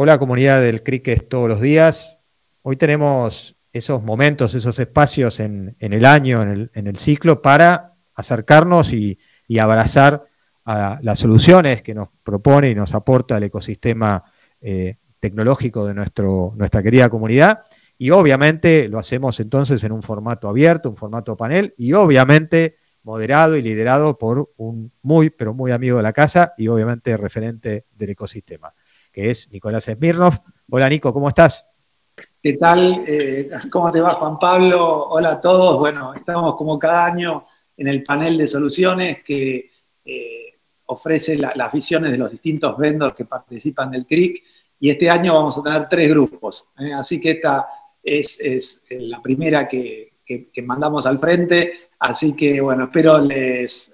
Hola comunidad del Cricket todos los días. Hoy tenemos esos momentos, esos espacios en, el año, en el, ciclo, para acercarnos y, abrazar a las soluciones que nos propone y nos aporta el ecosistema eh, tecnológico de nuestro, nuestra querida comunidad. Y obviamente lo hacemos entonces en un formato abierto, un formato panel, y obviamente moderado y liderado por un muy, pero muy amigo de la casa y obviamente referente del ecosistema que es Nicolás Smirnov. Hola Nico, ¿cómo estás? ¿Qué tal? Eh, ¿Cómo te va Juan Pablo? Hola a todos. Bueno, estamos como cada año en el panel de soluciones que eh, ofrece las visiones de los distintos vendors que participan del CRIC y este año vamos a tener tres grupos. ¿eh? así que esta es, la primera que, mandamos al frente, así que bueno, espero les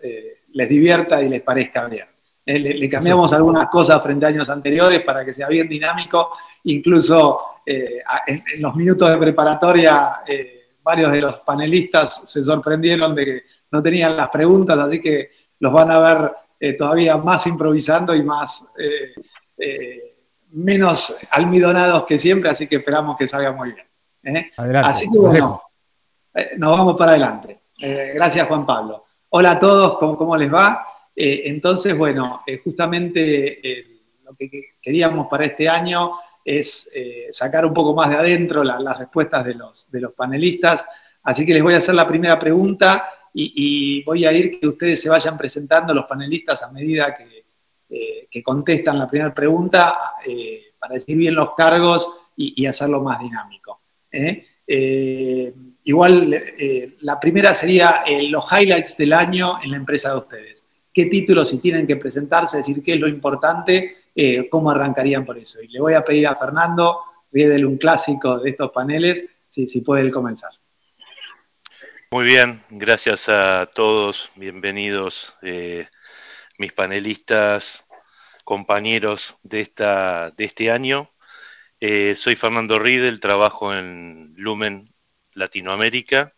divierta y les parezca bien. Eh, le, cambiamos algunas cosas frente a años anteriores para que sea bien dinámico. Incluso eh, en, los minutos de preparatoria, eh, varios de los panelistas se sorprendieron de que no tenían las preguntas, así que los van a ver todavía más improvisando y más menos almidonados que siempre, así que esperamos que salga muy bien. así que bueno, nos vamos para adelante. gracias Juan Pablo. Hola a todos, cómo les va? Eh, entonces, bueno, eh, justamente eh, lo que queríamos para este año es sacar un poco más de adentro las respuestas de los, de los panelistas. Así que les voy a hacer la primera pregunta y, voy a ir que ustedes se vayan presentando los panelistas a medida que, contestan la primera pregunta para decir bien los cargos y, hacerlo más dinámico. igual, la primera sería los highlights del año en la empresa de ustedes qué títulos si tienen que presentarse, decir qué es lo importante, eh, cómo arrancarían por eso. Y le voy a pedir a Fernando, riédele un clásico de estos paneles, si, si puede comenzar. Muy bien, gracias a todos, bienvenidos eh, mis panelistas, compañeros de, esta, de este año. Eh, soy Fernando Riedel, trabajo en Lumen Latinoamérica,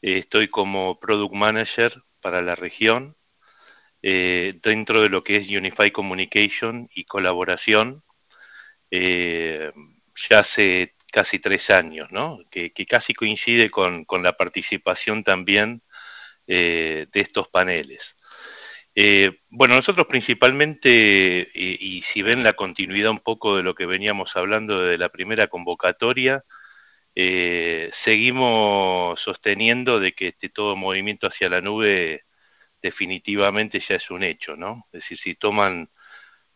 estoy como Product Manager para la región eh, dentro de lo que es Unified Communication y colaboración eh, ya hace casi tres años, que, casi coincide con, la participación también eh, de estos paneles. bueno, nosotros principalmente, y, si ven la continuidad un poco de lo que veníamos hablando de la primera convocatoria, seguimos sosteniendo de que este todo movimiento hacia la nube definitivamente ya es un hecho, ¿no? Es decir, si toman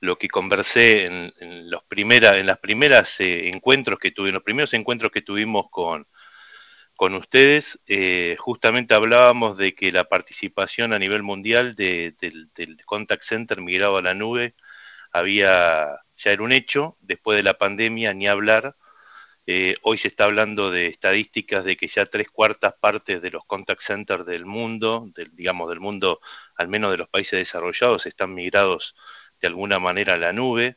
lo que conversé en, los primera, en eh, encuentros que tuvimos, los primeros encuentros que tuvimos con, con ustedes, eh, justamente hablábamos de que la participación a nivel mundial del, contact center migrado a la nube había ya era un hecho, después de la pandemia ni hablar, eh, hoy se está hablando de estadísticas de que ya tres cuartas partes de los contact centers del mundo, digamos del mundo, al menos de los países desarrollados, están migrados de alguna manera a la nube.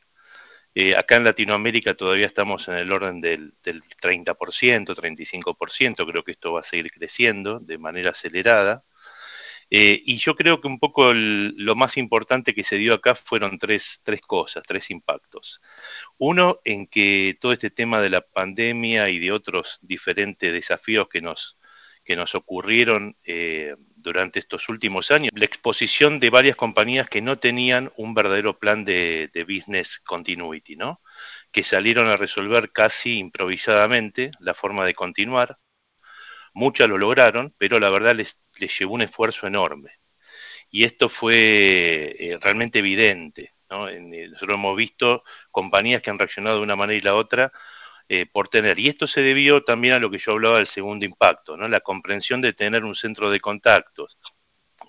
Eh, acá en Latinoamérica todavía estamos en el orden del, del 30%, 35%, creo que esto va a seguir creciendo de manera acelerada. Eh, y yo creo que un poco lo más importante que se dio acá fueron tres, cosas, tres impactos. Uno, en que todo este tema de la pandemia y de otros diferentes desafíos que nos, que nos ocurrieron eh, durante estos últimos años, la exposición de varias compañías que no tenían un verdadero plan de, de business continuity, ¿no? que salieron a resolver casi improvisadamente la forma de continuar. Muchas lo lograron, pero la verdad les le llevó un esfuerzo enorme. Y esto fue eh, realmente evidente. Eh, nosotros hemos visto compañías que han reaccionado de una manera y la otra eh, por tener. Y esto se debió también a lo que yo hablaba del segundo impacto, ¿no? la comprensión de tener un centro de contactos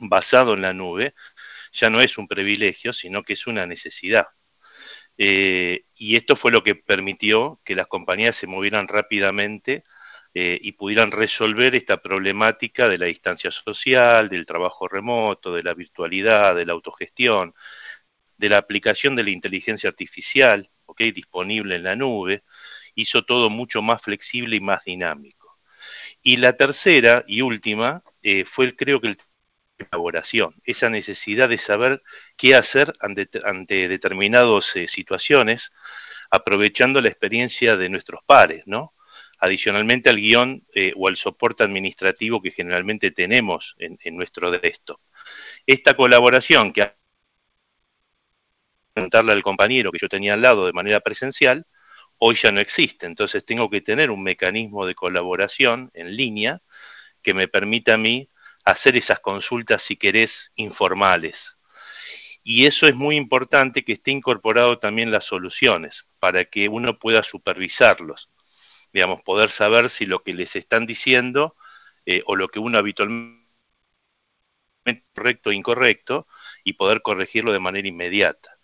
basado en la nube ya no es un privilegio, sino que es una necesidad. y esto fue lo que permitió que las compañías se movieran rápidamente eh, y pudieran resolver esta problemática de la distancia social, del trabajo remoto, de la virtualidad, de la autogestión, de la aplicación de la inteligencia artificial, disponible en la nube, hizo todo mucho más flexible y más dinámico. Y la tercera y última eh, fue, creo que, el elaboración, esa necesidad de saber qué hacer ante, determinadas eh, situaciones, aprovechando la experiencia de nuestros pares, ¿no? Adicionalmente al guion eh, o al soporte administrativo que generalmente tenemos en, nuestro desktop. Esta colaboración que preguntarle al compañero que yo tenía al lado de manera presencial, hoy ya no existe. Entonces tengo que tener un mecanismo de colaboración en línea que me permita a mí hacer esas consultas, si querés, informales. Y eso es muy importante que esté incorporado también las soluciones para que uno pueda supervisarlos. Digamos, poder saber si lo que les están diciendo eh, o lo que uno habitualmente correcto o incorrecto y poder corregirlo de manera inmediata.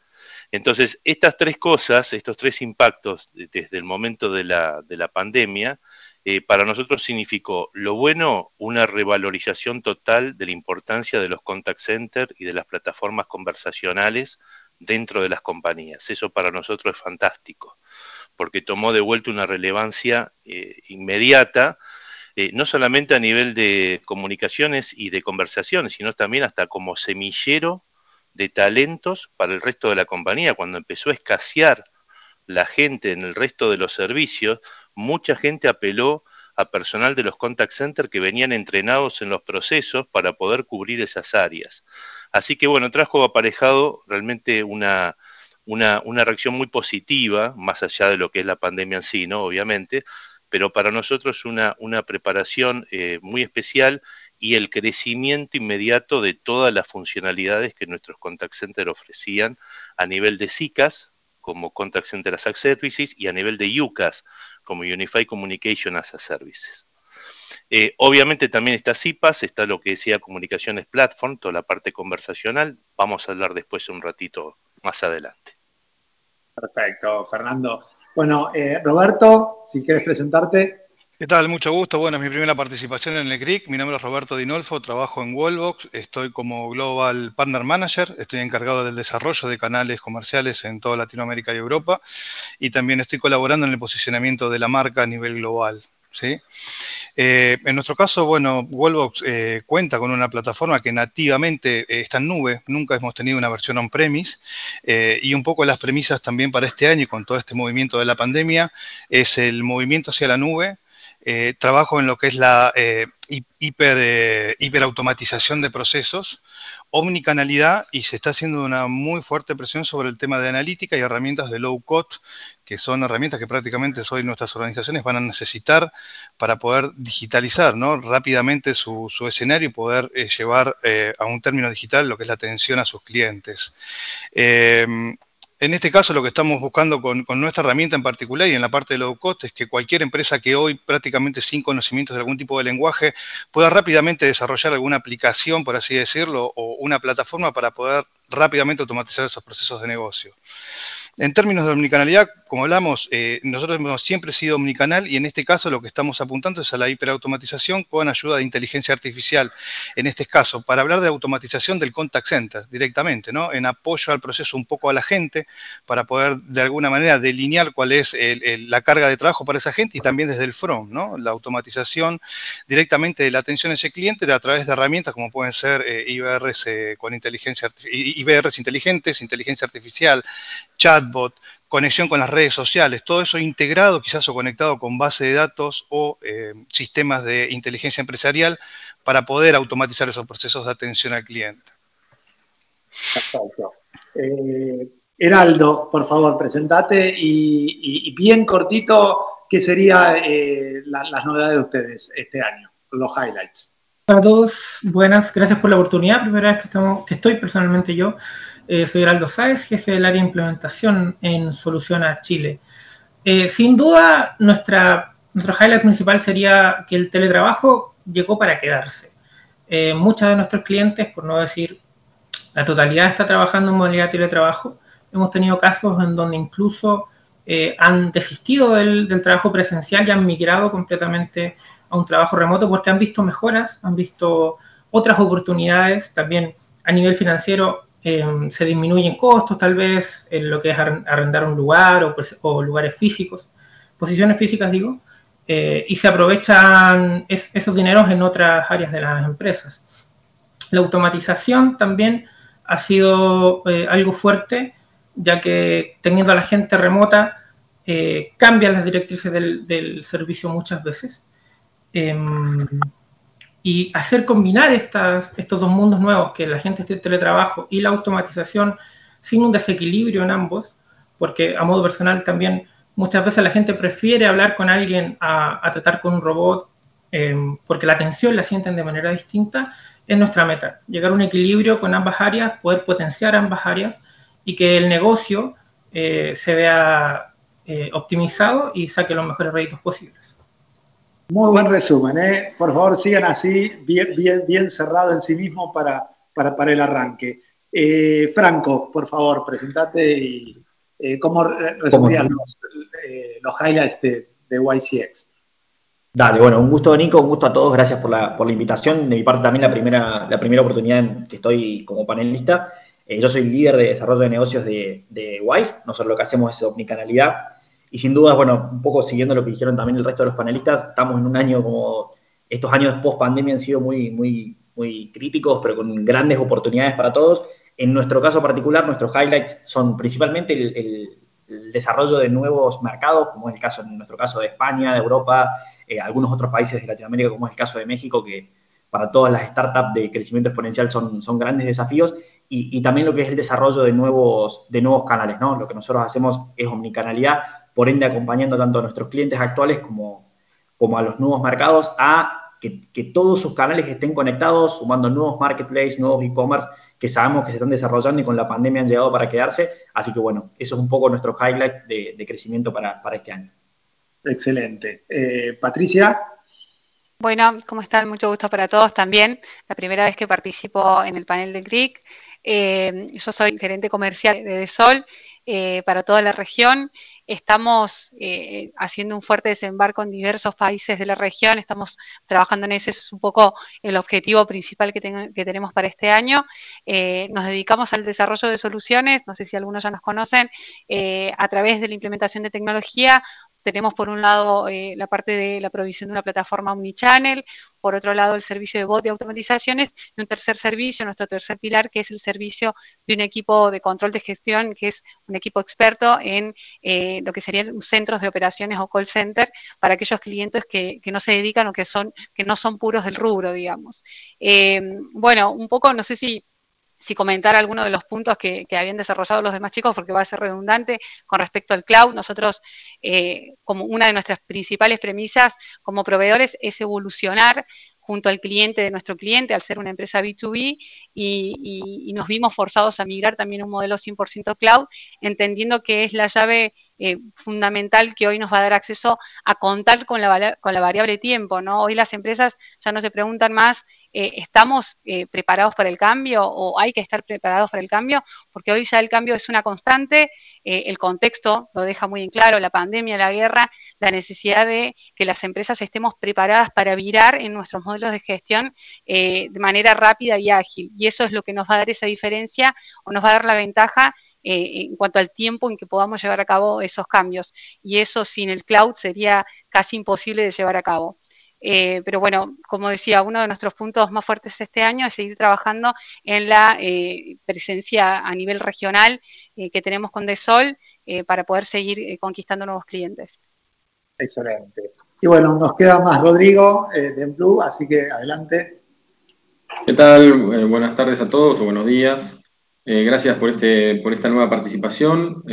Entonces, estas tres cosas, estos tres impactos desde el momento de la, de la pandemia, eh, para nosotros significó lo bueno, una revalorización total de la importancia de los contact centers y de las plataformas conversacionales dentro de las compañías. Eso para nosotros es fantástico, porque tomó de vuelta una relevancia eh, inmediata, eh, no solamente a nivel de comunicaciones y de conversaciones, sino también hasta como semillero de talentos para el resto de la compañía. Cuando empezó a escasear la gente en el resto de los servicios, mucha gente apeló a personal de los contact centers que venían entrenados en los procesos para poder cubrir esas áreas. Así que bueno, trajo aparejado realmente una, una, reacción muy positiva, más allá de lo que es la pandemia en sí, ¿no? Obviamente, pero para nosotros una, una preparación eh, muy especial y el crecimiento inmediato de todas las funcionalidades que nuestros contact centers ofrecían a nivel de SICAS, como Contact Center as a Services, y a nivel de UCAS, como Unified Communication as a Services. Eh, obviamente también está CIPAS, está lo que decía Comunicaciones Platform, toda la parte conversacional. Vamos a hablar después un ratito más adelante. Perfecto, Fernando. Bueno, eh, Roberto, si quieres presentarte. ¿Qué tal? Mucho gusto. Bueno, es mi primera participación en el CRIC. Mi nombre es Roberto Dinolfo, trabajo en Wallbox, estoy como Global Partner Manager, estoy encargado del desarrollo de canales comerciales en toda Latinoamérica y Europa y también estoy colaborando en el posicionamiento de la marca a nivel global. ¿sí? Eh, en nuestro caso, bueno, Wallbox eh, cuenta con una plataforma que nativamente eh, está en nube, nunca hemos tenido una versión on-premise y un poco las premisas también para este año y con todo este movimiento de la pandemia es el movimiento hacia la nube, eh, trabajo en lo que es la eh, hiper, eh, hiperautomatización de procesos, omnicanalidad y se está haciendo una muy fuerte presión sobre el tema de analítica y herramientas de low code, que son herramientas que prácticamente hoy nuestras organizaciones van a necesitar para poder digitalizar rápidamente su, escenario y poder llevar a un término digital lo que es la atención a sus clientes en este caso lo que estamos buscando con, nuestra herramienta en particular y en la parte de low cost es que cualquier empresa que hoy prácticamente sin conocimientos de algún tipo de lenguaje pueda rápidamente desarrollar alguna aplicación, por así decirlo, o una plataforma para poder rápidamente automatizar esos procesos de negocio. En términos de omnicanalidad, como hablamos, eh, nosotros hemos siempre sido omnicanal y en este caso lo que estamos apuntando es a la hiperautomatización con ayuda de inteligencia artificial. En este caso, para hablar de automatización del contact center directamente, ¿no? En apoyo al proceso un poco a la gente, para poder de alguna manera delinear cuál es la carga de trabajo para esa gente y también desde el front, ¿no? La automatización directamente de la atención a ese cliente a través de herramientas como pueden ser eh, IBRs eh, con inteligencia IBRs inteligentes, inteligencia artificial, chatbot, conexión con las redes sociales, todo eso integrado quizás o conectado con base de datos o eh, sistemas de inteligencia empresarial para poder automatizar esos procesos de atención al cliente. Perfecto. Eh, Heraldo, por favor, presentate y, bien cortito, ¿qué serían eh, las novedades de ustedes este año? Los highlights. A todos, buenas, gracias por la oportunidad. Primera vez que, estamos, que estoy personalmente yo eh, soy Heraldo Sáez, jefe del área de implementación en Soluciona Chile. Eh, sin duda, nuestra, nuestro highlight principal sería que el teletrabajo llegó para quedarse. Eh, muchos de nuestros clientes, por no decir la totalidad, está trabajando en modalidad de teletrabajo. Hemos tenido casos en donde incluso han desistido del, del trabajo presencial y han migrado completamente a un trabajo remoto porque han visto mejoras, han visto otras oportunidades. También a nivel financiero Em, se disminuyen costos tal vez en lo que es arrendar un lugar o, pues, lugares físicos, posiciones físicas digo, eh, y se aprovechan esos dineros en otras áreas de las empresas. La automatización también ha sido eh, algo fuerte, ya que teniendo a la gente remota, eh, cambian las directrices del, servicio muchas veces. Em, y hacer combinar estos dos mundos nuevos, que la gente esté en teletrabajo y la automatización, sin un desequilibrio en ambos, porque a modo personal también muchas veces la gente prefiere hablar con alguien a, tratar con un robot, em, porque la atención la sienten de manera distinta, es nuestra meta, llegar a un equilibrio con ambas áreas, poder potenciar ambas áreas y que el negocio eh, se vea eh, optimizado y saque los mejores réditos posibles. Muy buen resumen, ¿eh? Por favor, sigan así, bien, bien, bien cerrado en sí mismo para, para, el arranque. Eh, Franco, por favor, presentate y cómo resumirías los, los, highlights de, de, YCX. Dale, bueno, un gusto, Nico, un gusto a todos, gracias por la, por la invitación. De mi parte también la primera, la primera oportunidad en que estoy como panelista. Eh, yo soy líder de desarrollo de negocios de, de Wise, nosotros lo que hacemos es omnicanalidad. Y sin duda, bueno, un poco siguiendo lo que dijeron también el resto de los panelistas, estamos en un año como estos años post pandemia han sido muy, muy, muy críticos, pero con grandes oportunidades para todos. En nuestro caso particular, nuestros highlights son principalmente el, desarrollo de nuevos mercados, como es el caso en nuestro caso de España, de Europa, eh, algunos otros países de Latinoamérica, como es el caso de México, que para todas las startups de crecimiento exponencial son, son grandes desafíos y, también lo que es el desarrollo de nuevos, de nuevos canales, ¿no? Lo que nosotros hacemos es omnicanalidad, por ende acompañando tanto a nuestros clientes actuales como, como a los nuevos mercados a que, que todos sus canales estén conectados, sumando nuevos marketplaces, nuevos e-commerce que sabemos que se están desarrollando y con la pandemia han llegado para quedarse. Así que bueno, eso es un poco nuestro highlight de, de crecimiento para, para, este año. Excelente. Eh, Patricia. Bueno, ¿cómo están? Mucho gusto para todos también. La primera vez que participo en el panel de CRIC. Eh, yo soy gerente comercial de Desol eh, para toda la región. Estamos eh, haciendo un fuerte desembarco en diversos países de la región. Estamos trabajando en ese, es un poco el objetivo principal que, que tenemos para este año. nos dedicamos al desarrollo de soluciones, no sé si algunos ya nos conocen, a través de la implementación de tecnología tenemos por un lado eh, la parte de la provisión de una plataforma omnichannel, por otro lado el servicio de bot de automatizaciones y un tercer servicio, nuestro tercer pilar, que es el servicio de un equipo de control de gestión, que es un equipo experto en eh, lo que serían centros de operaciones o call center para aquellos clientes que, no se dedican o que, son, que no son puros del rubro, digamos. Eh, bueno, un poco, no sé si si comentar alguno de los puntos que, habían desarrollado los demás chicos, porque va a ser redundante con respecto al cloud. Nosotros, eh, como una de nuestras principales premisas como proveedores, es evolucionar junto al cliente de nuestro cliente, al ser una empresa B2B, y, nos vimos forzados a migrar también a un modelo 100% cloud, entendiendo que es la llave eh, fundamental que hoy nos va a dar acceso a contar con la, con la variable tiempo. ¿no? Hoy las empresas ya no se preguntan más eh, ¿estamos eh, preparados para el cambio o hay que estar preparados para el cambio? Porque hoy ya el cambio es una constante, eh, el contexto lo deja muy en claro, la pandemia, la guerra, la necesidad de que las empresas estemos preparadas para virar en nuestros modelos de gestión de manera rápida y ágil. Y eso es lo que nos va a dar esa diferencia o nos va a dar la ventaja en cuanto al tiempo en que podamos llevar a cabo esos cambios. Y eso sin el cloud sería casi imposible de llevar a cabo. Eh, pero bueno, como decía, uno de nuestros puntos más fuertes este año es seguir trabajando en la eh, presencia a nivel regional eh, que tenemos con Desol para poder seguir conquistando nuevos clientes. Excelente. Y bueno, nos queda más Rodrigo de Blue, así que adelante. ¿Qué tal? buenas tardes a todos o buenos días. gracias por, este, por esta nueva participación.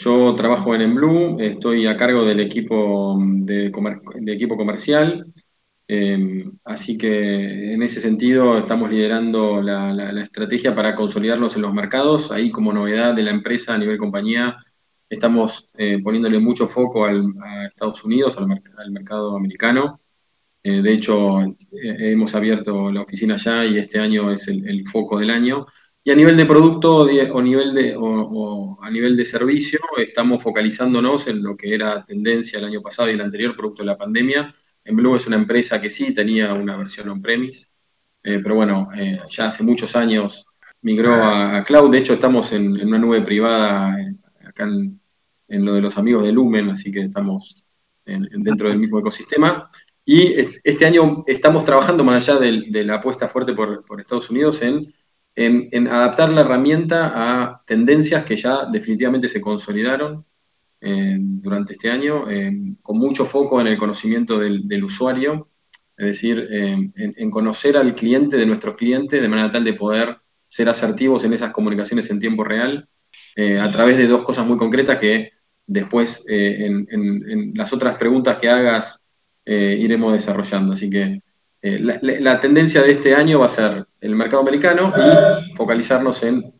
Yo trabajo en Enblue, estoy a cargo del equipo, de, equipo comercial, em, así que en ese sentido estamos liderando la, estrategia para consolidarnos en los mercados. Ahí como novedad de la empresa a nivel compañía, estamos eh, poniéndole mucho foco al, a Estados Unidos, al, mercado americano. Eh, de hecho, eh, hemos abierto la oficina allá y este año es el foco del año. Y a nivel de producto o, nivel de, o, a nivel de servicio, estamos focalizándonos en lo que era tendencia el año pasado y el anterior, producto de la pandemia. En Blue es una empresa que sí tenía una versión on-premise, eh, pero bueno, eh, ya hace muchos años migró a, cloud. De hecho, estamos en, una nube privada eh, acá en, lo de los amigos de Lumen, así que estamos dentro del mismo ecosistema. Y este año estamos trabajando más allá de, la apuesta fuerte por Estados Unidos en en, adaptar la herramienta a tendencias que ya definitivamente se consolidaron durante este año, con mucho foco en el conocimiento del, usuario, es decir, en, conocer al cliente de nuestros clientes de manera tal de poder ser asertivos en esas comunicaciones en tiempo real, a través de dos cosas muy concretas que después en, en, las otras preguntas que hagas iremos desarrollando. Así que eh, la, tendencia de este año va a ser el mercado americano y focalizarnos en,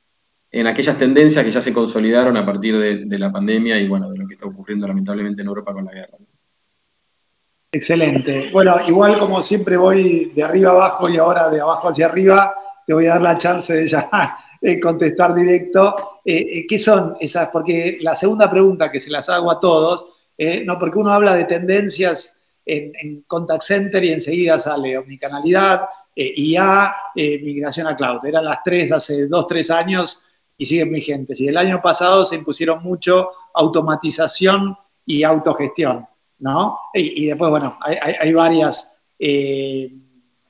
aquellas tendencias que ya se consolidaron a partir de, la pandemia y bueno, de lo que está ocurriendo lamentablemente en Europa con la guerra. Excelente. Bueno, igual como siempre voy de arriba abajo y ahora de abajo hacia arriba, te voy a dar la chance de ya eh, contestar directo. Eh, ¿Qué son esas? Porque la segunda pregunta que se las hago a todos, no, porque uno habla de tendencias en, contact center y enseguida sale omnicanalidad, eh, IA, eh, migración a cloud. Eran las tres hace dos, tres años y siguen vigentes. Y el año pasado se impusieron mucho automatización y autogestión, ¿no? Y, después, bueno, hay, varias, eh,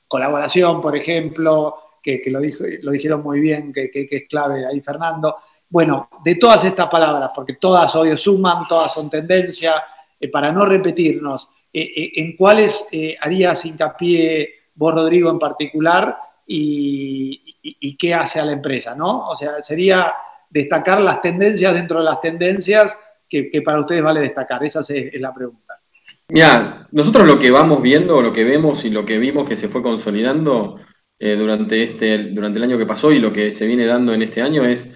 colaboración, por ejemplo, que, lo, lo, dijeron muy bien, que, que, es clave ahí Fernando. Bueno, de todas estas palabras, porque todas hoy suman, todas son tendencia, para no repetirnos, eh, eh, ¿en cuáles eh, harías hincapié vos, Rodrigo, en particular? Y, qué hace a la empresa, ¿no? O sea, sería destacar las tendencias dentro de las tendencias que, para ustedes vale destacar. Esa es, la pregunta. Mira, nosotros lo que vamos viendo, lo que vemos y lo que vimos que se fue consolidando durante, este, durante el año que pasó y lo que se viene dando en este año es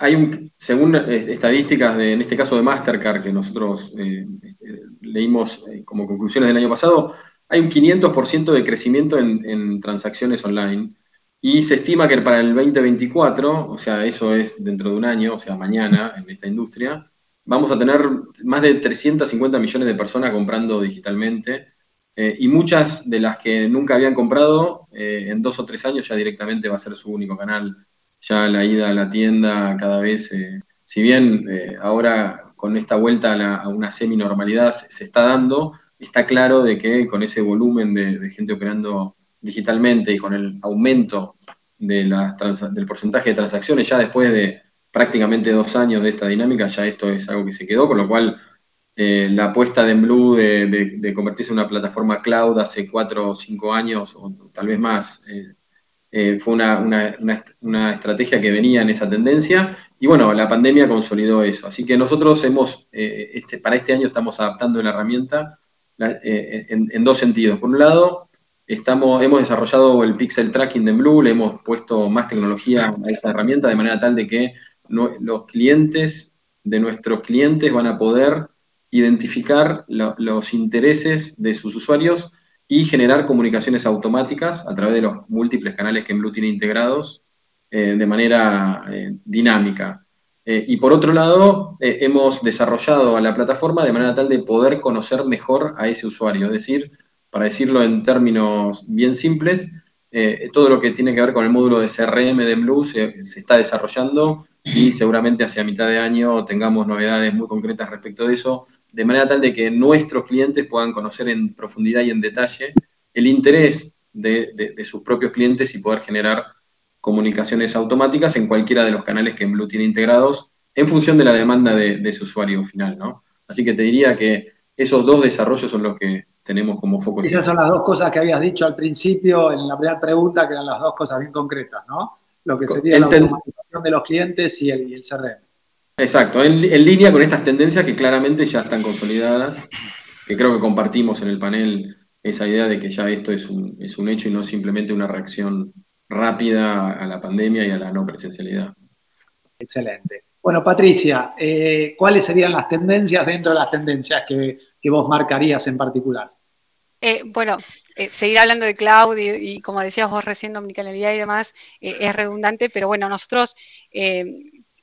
hay un, según estadísticas de, en este caso de Mastercard, que nosotros eh, este, leímos eh, como conclusiones del año pasado, hay un 500% de crecimiento en, transacciones online. Y se estima que para el 2024, o sea, eso es dentro de un año, o sea, mañana en esta industria, vamos a tener más de 350 millones de personas comprando digitalmente. Eh, y muchas de las que nunca habían comprado, en dos o tres años ya directamente va a ser su único canal ya la ida a la tienda cada vez, eh, si bien eh, ahora con esta vuelta a, una semi-normalidad se, está dando, está claro de que con ese volumen de, gente operando digitalmente y con el aumento de del porcentaje de transacciones, ya después de prácticamente dos años de esta dinámica, ya esto es algo que se quedó, con lo cual eh, la apuesta de Blue de, convertirse en una plataforma cloud hace cuatro o cinco años, o tal vez más, fue una, estrategia que venía en esa tendencia y bueno, la pandemia consolidó eso. Así que nosotros hemos, eh, este, para este año estamos adaptando la herramienta eh, en, dos sentidos. Por un lado, estamos, hemos desarrollado el pixel tracking de Blue, le hemos puesto más tecnología a esa herramienta de manera tal de que los clientes de nuestros clientes van a poder identificar los intereses de sus usuarios y generar comunicaciones automáticas a través de los múltiples canales que Blue tiene integrados eh, de manera eh, dinámica. Eh, y por otro lado, hemos desarrollado a la plataforma de manera tal de poder conocer mejor a ese usuario. Es decir, para decirlo en términos bien simples, todo lo que tiene que ver con el módulo de CRM de Blue se, está desarrollando y seguramente hacia mitad de año tengamos novedades muy concretas respecto de eso, de manera tal de que nuestros clientes puedan conocer en profundidad y en detalle el interés de, sus propios clientes y poder generar comunicaciones automáticas en cualquiera de los canales que Blue tiene integrados en función de la demanda de, su usuario final, ¿no? Así que te diría que esos dos desarrollos son los que tenemos como foco. Esas son las dos cosas que habías dicho al principio en la primera pregunta, que eran las dos cosas bien concretas, ¿no? Lo que sería la automatización de los clientes y el, y el CRM. Exacto, en, línea con estas tendencias que claramente ya están consolidadas, que creo que compartimos en el panel esa idea de que ya esto es un, es un hecho y no simplemente una reacción rápida a la pandemia y a la no presencialidad. Excelente. Bueno, Patricia, eh, ¿cuáles serían las tendencias dentro de las tendencias que, vos marcarías en particular? Eh, bueno, eh, seguir hablando de cloud y, como decías vos recién, omnicanalidad y demás, es redundante, pero bueno, nosotros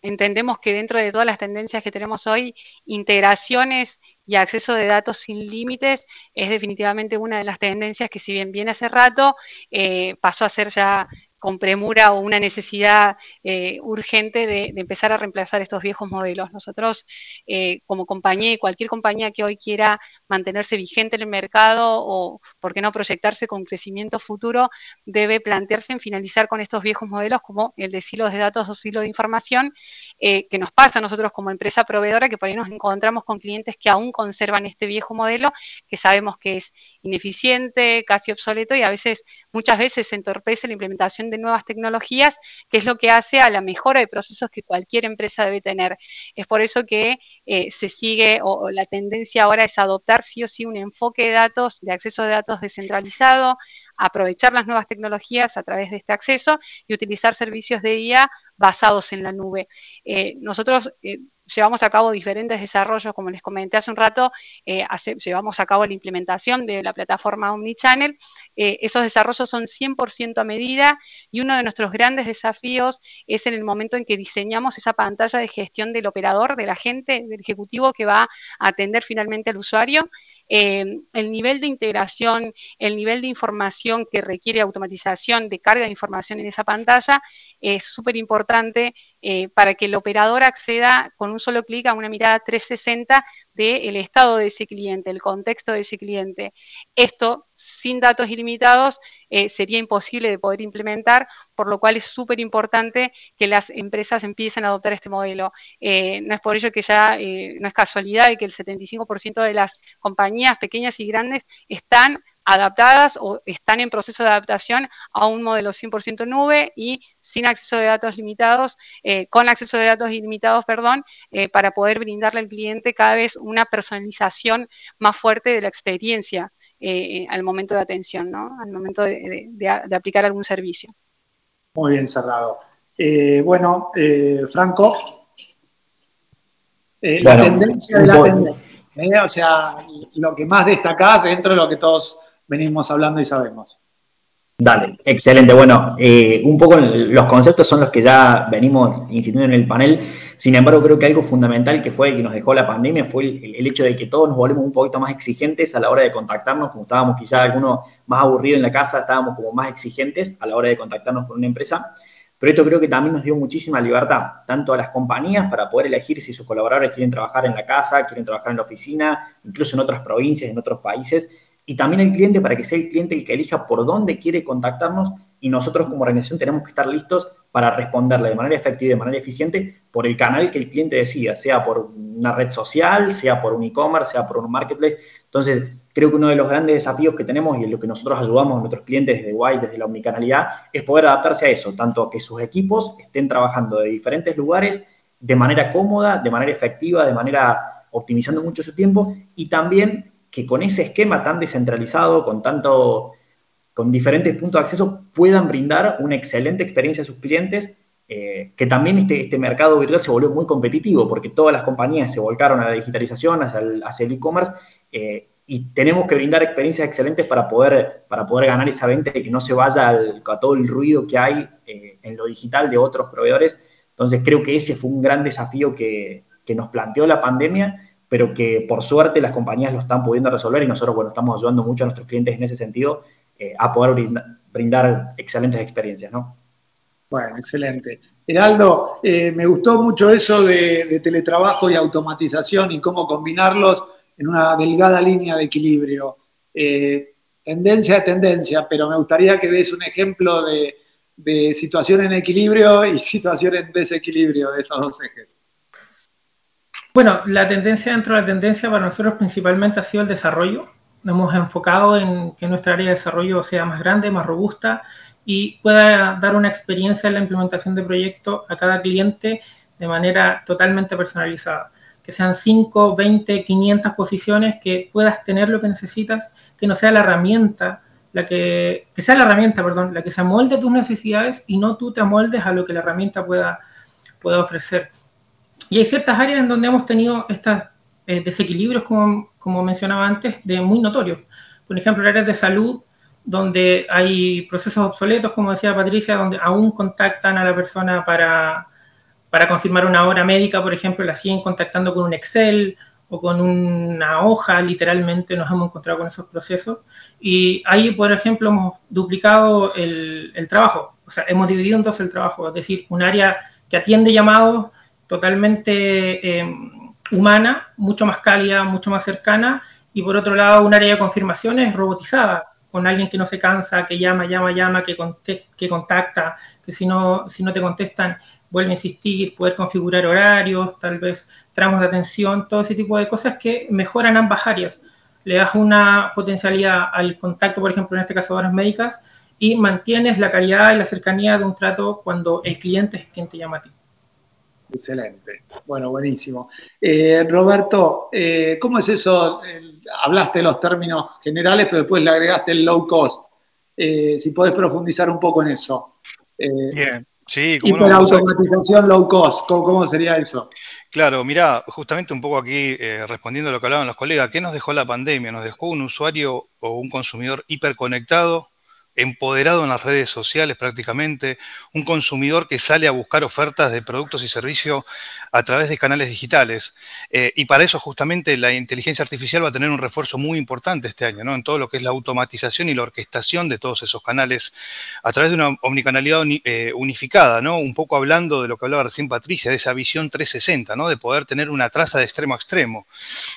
entendemos que dentro de todas las tendencias que tenemos hoy, integraciones y acceso de datos sin límites es definitivamente una de las tendencias que si bien viene hace rato, eh, pasó a ser ya con premura o una necesidad eh, urgente de, empezar a reemplazar estos viejos modelos. Nosotros, eh, como compañía, cualquier compañía que hoy quiera mantenerse vigente en el mercado o, por qué no, proyectarse con crecimiento futuro, debe plantearse en finalizar con estos viejos modelos como el de silos de datos o silos de información, eh, que nos pasa a nosotros como empresa proveedora, que por ahí nos encontramos con clientes que aún conservan este viejo modelo, que sabemos que es ineficiente, casi obsoleto y a veces, muchas veces se entorpece la implementación de nuevas tecnologías, que es lo que hace a la mejora de procesos que cualquier empresa debe tener. Es por eso que eh, se sigue, o, la tendencia ahora es adoptar sí o sí un enfoque de datos, de acceso de datos descentralizado, aprovechar las nuevas tecnologías a través de este acceso y utilizar servicios de IA basados en la nube. Eh, nosotros eh, llevamos a cabo diferentes desarrollos, como les comenté hace un rato, eh, llevamos a cabo la implementación de la plataforma Omnichannel. Esos desarrollos son 100% a medida y uno de nuestros grandes desafíos es en el momento en que diseñamos esa pantalla de gestión del operador, del agente, del ejecutivo que va a atender finalmente al usuario. Eh, el nivel de integración, el nivel de información que requiere automatización de carga de información en esa pantalla es súper importante eh, para que el operador acceda con un solo clic a una mirada 360 del estado de ese cliente, el contexto de ese cliente. Esto, sin datos ilimitados, eh, sería imposible de poder implementar, por lo cual es súper importante que las empresas empiecen a adoptar este modelo. Eh, no es por ello que ya no es casualidad que el 75% de las compañías pequeñas y grandes están adaptadas o están en proceso de adaptación a un modelo 100% nube y sin acceso de datos limitados, eh, con acceso de datos ilimitados, perdón, eh, para poder brindarle al cliente cada vez una personalización más fuerte de la experiencia eh, al momento de atención, ¿no? al momento de, aplicar algún servicio. Muy bien cerrado. bueno, Franco, la tendencia de la tendencia, o sea, lo que más destacás dentro de lo que todos venimos hablando y sabemos. Dale, excelente. Bueno, eh, un poco los conceptos son los que ya venimos insistiendo en el panel. Sin embargo, creo que algo fundamental que fue que nos dejó la pandemia fue el, hecho de que todos nos volvemos un poquito más exigentes a la hora de contactarnos, como estábamos quizá algunos más aburridos en la casa, estábamos como más exigentes a la hora de contactarnos con una empresa. Pero esto creo que también nos dio muchísima libertad, tanto a las compañías para poder elegir si sus colaboradores quieren trabajar en la casa, quieren trabajar en la oficina, incluso en otras provincias, en otros países, y también el cliente para que sea el cliente el que elija por dónde quiere contactarnos y nosotros como organización tenemos que estar listos para responderle de manera efectiva y de manera eficiente por el canal que el cliente decida, sea por una red social, sea por un e-commerce, sea por un marketplace. Entonces, creo que uno de los grandes desafíos que tenemos y en lo que nosotros ayudamos a nuestros clientes desde Wise, desde la omnicanalidad, es poder adaptarse a eso, tanto que sus equipos estén trabajando de diferentes lugares de manera cómoda, de manera efectiva, de manera optimizando mucho su tiempo y también que con ese esquema tan descentralizado, con tanto, con diferentes puntos de acceso, puedan brindar una excelente experiencia a sus clientes, eh, que también este, este mercado virtual se volvió muy competitivo, porque todas las compañías se volcaron a la digitalización, hacia el e-commerce, eh, y tenemos que brindar experiencias excelentes para poder, para poder ganar esa venta y que no se vaya a todo el ruido que hay eh, en lo digital de otros proveedores. Entonces creo que ese fue un gran desafío que, que nos planteó la pandemia pero que por suerte las compañías lo están pudiendo resolver y nosotros, bueno, estamos ayudando mucho a nuestros clientes en ese sentido eh, a poder brindar, excelentes experiencias, ¿no? Bueno, excelente. Heraldo, eh, me gustó mucho eso de, teletrabajo y automatización y cómo combinarlos en una delgada línea de equilibrio. Eh, tendencia a tendencia, pero me gustaría que des un ejemplo de, de situación en equilibrio y situación en desequilibrio de esos dos ejes. Bueno, la tendencia dentro de la tendencia para nosotros principalmente ha sido el desarrollo. Nos hemos enfocado en que nuestra área de desarrollo sea más grande, más robusta y pueda dar una experiencia en la implementación de proyectos a cada cliente de manera totalmente personalizada. Que sean 5, 20, 500 posiciones, que puedas tener lo que necesitas, que no sea la herramienta, la que, sea la herramienta, perdón, la que se amolde a tus necesidades y no tú te amoldes a lo que la herramienta pueda, pueda ofrecer. Y hay ciertas áreas en donde hemos tenido estos eh, desequilibrios, como, como, mencionaba antes, de muy notorios. Por ejemplo, áreas de salud, donde hay procesos obsoletos, como decía Patricia, donde aún contactan a la persona para, para confirmar una hora médica, por ejemplo, la siguen contactando con un Excel o con una hoja, literalmente nos hemos encontrado con esos procesos. Y ahí, por ejemplo, hemos duplicado el, trabajo, o sea, hemos dividido en dos el trabajo, es decir, un área que atiende llamados totalmente eh, humana, mucho más cálida, mucho más cercana, y por otro lado, un área de confirmaciones robotizada, con alguien que no se cansa, que llama, llama, llama, que, que contacta, que si no, si no te contestan, vuelve a insistir, poder configurar horarios, tal vez tramos de atención, todo ese tipo de cosas que mejoran ambas áreas. Le das una potencialidad al contacto, por ejemplo, en este caso horas médicas, y mantienes la calidad y la cercanía de un trato cuando el cliente es quien te llama a ti. Excelente. Bueno, buenísimo. Eh, Roberto, eh, ¿cómo es eso? hablaste de los términos generales, pero después le agregaste el low cost. Eh, si podés profundizar un poco en eso. Bien. Sí, ¿cómo Hiperautomatización low cost, ¿Cómo, sería eso? Claro, mira, justamente un poco aquí respondiendo a lo que hablaban los colegas, ¿qué nos dejó la pandemia? Nos dejó un usuario o un consumidor hiperconectado, empoderado en las redes sociales prácticamente, un consumidor que sale a buscar ofertas de productos y servicios a través de canales digitales. Eh, y para eso justamente la inteligencia artificial va a tener un refuerzo muy importante este año, ¿no? En todo lo que es la automatización y la orquestación de todos esos canales a través de una omnicanalidad eh, unificada, ¿no? Un poco hablando de lo que hablaba recién Patricia, de esa visión 360, ¿no? De poder tener una traza de extremo a extremo.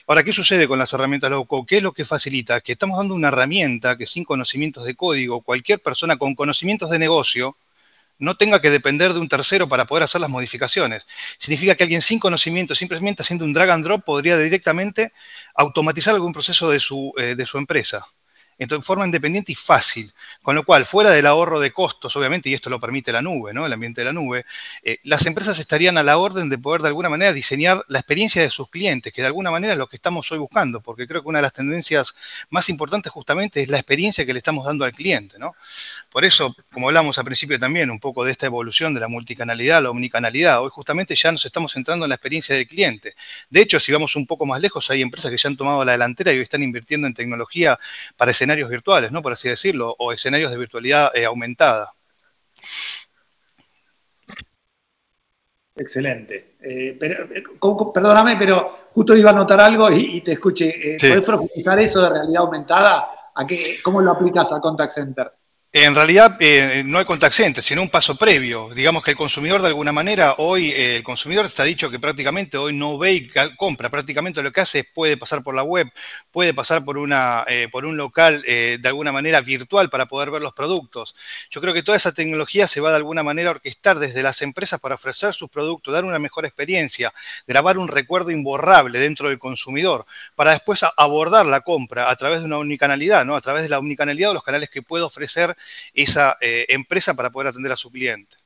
Ahora, ¿qué sucede con las herramientas low code? ¿Qué es lo que facilita? Que estamos dando una herramienta que sin conocimientos de código, cualquier persona con conocimientos de negocio, no tenga que depender de un tercero para poder hacer las modificaciones. Significa que alguien sin conocimiento, simplemente haciendo un drag and drop, podría directamente automatizar algún proceso de su, eh, de su empresa en forma independiente y fácil. Con lo cual, fuera del ahorro de costos, obviamente, y esto lo permite la nube, ¿no? el ambiente de la nube, eh, las empresas estarían a la orden de poder de alguna manera diseñar la experiencia de sus clientes, que de alguna manera es lo que estamos hoy buscando, porque creo que una de las tendencias más importantes justamente es la experiencia que le estamos dando al cliente. ¿no? Por eso, como hablamos al principio también, un poco de esta evolución de la multicanalidad, la omnicanalidad, hoy justamente ya nos estamos centrando en la experiencia del cliente. De hecho, si vamos un poco más lejos, hay empresas que ya han tomado la delantera y hoy están invirtiendo en tecnología para escenarios escenarios virtuales, ¿no? Por así decirlo, o escenarios de virtualidad eh, aumentada. Excelente. Eh, eh, perdóname, pero justo iba a anotar algo y, te escuché. ¿Puedes profundizar eso de realidad aumentada? ¿A qué, ¿Cómo lo aplicas a Contact Center? En realidad eh, no hay contact sino un paso previo. Digamos que el consumidor de alguna manera, hoy eh, el consumidor está dicho que prácticamente hoy no ve y compra, prácticamente lo que hace es puede pasar por la web, puede pasar por, una, eh, por un local de alguna manera virtual para poder ver los productos. Yo creo que toda esa tecnología se va de alguna manera a orquestar desde las empresas para ofrecer sus productos, dar una mejor experiencia, grabar un recuerdo imborrable dentro del consumidor, para después abordar la compra a través de una omnicanalidad, ¿no? a través de la omnicanalidad o los canales que puede ofrecer esa eh, empresa para poder atender a su cliente.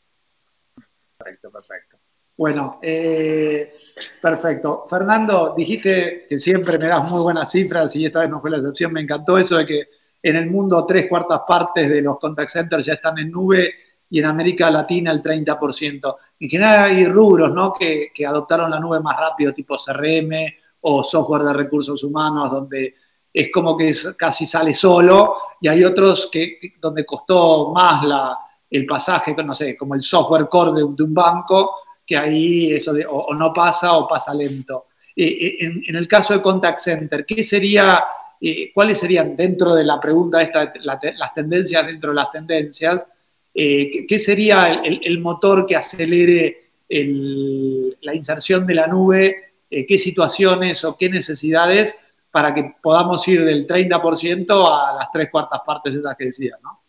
Perfecto, perfecto. Bueno, eh, perfecto. Fernando, dijiste que siempre me das muy buenas cifras y esta vez no fue la excepción. Me encantó eso de que en el mundo tres cuartas partes de los contact centers ya están en nube y en América Latina el 30%. En general hay rubros ¿no? que, que adoptaron la nube más rápido, tipo CRM o software de recursos humanos, donde es como que casi sale solo, y hay otros que, donde costó más la, el pasaje, no sé, como el software core de, un banco, que ahí eso o, no pasa o pasa lento. Eh, eh, en, el caso de contact center, ¿qué sería, eh, cuáles serían dentro de la pregunta esta, las tendencias dentro de las tendencias, qué sería el, motor que acelere la inserción de la nube, qué situaciones o qué necesidades para que podamos ir del 30% a las tres cuartas partes esas que decía, ¿no?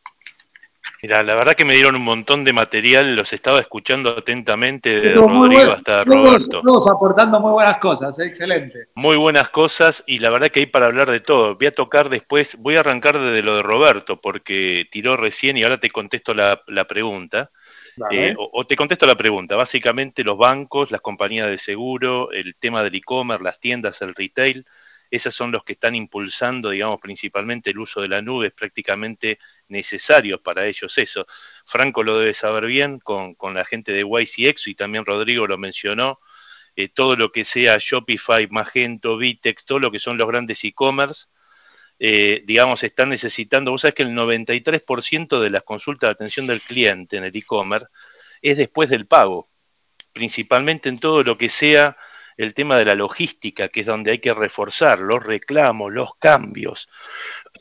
Mira, la verdad que me dieron un montón de material, los estaba escuchando atentamente de Rodrigo hasta Roberto. Todos aportando muy buenas cosas, ¿eh? excelente. Muy buenas cosas y la verdad que hay para hablar de todo. Voy a tocar después, voy a arrancar desde lo de Roberto porque tiró recién y ahora te contesto la, pregunta. Eh, o, o, te contesto la pregunta. Básicamente los bancos, las compañías de seguro, el tema del e-commerce, las tiendas, el retail esos son los que están impulsando, digamos, principalmente el uso de la nube, es prácticamente necesario para ellos eso. Franco lo debe saber bien con, la gente de YCX y también Rodrigo lo mencionó. Eh, todo lo que sea Shopify, Magento, Vitex, todo lo que son los grandes e-commerce, eh, digamos, están necesitando, vos sabés que el 93% de las consultas de atención del cliente en el e-commerce es después del pago, principalmente en todo lo que sea el tema de la logística, que es donde hay que reforzar los reclamos, los cambios.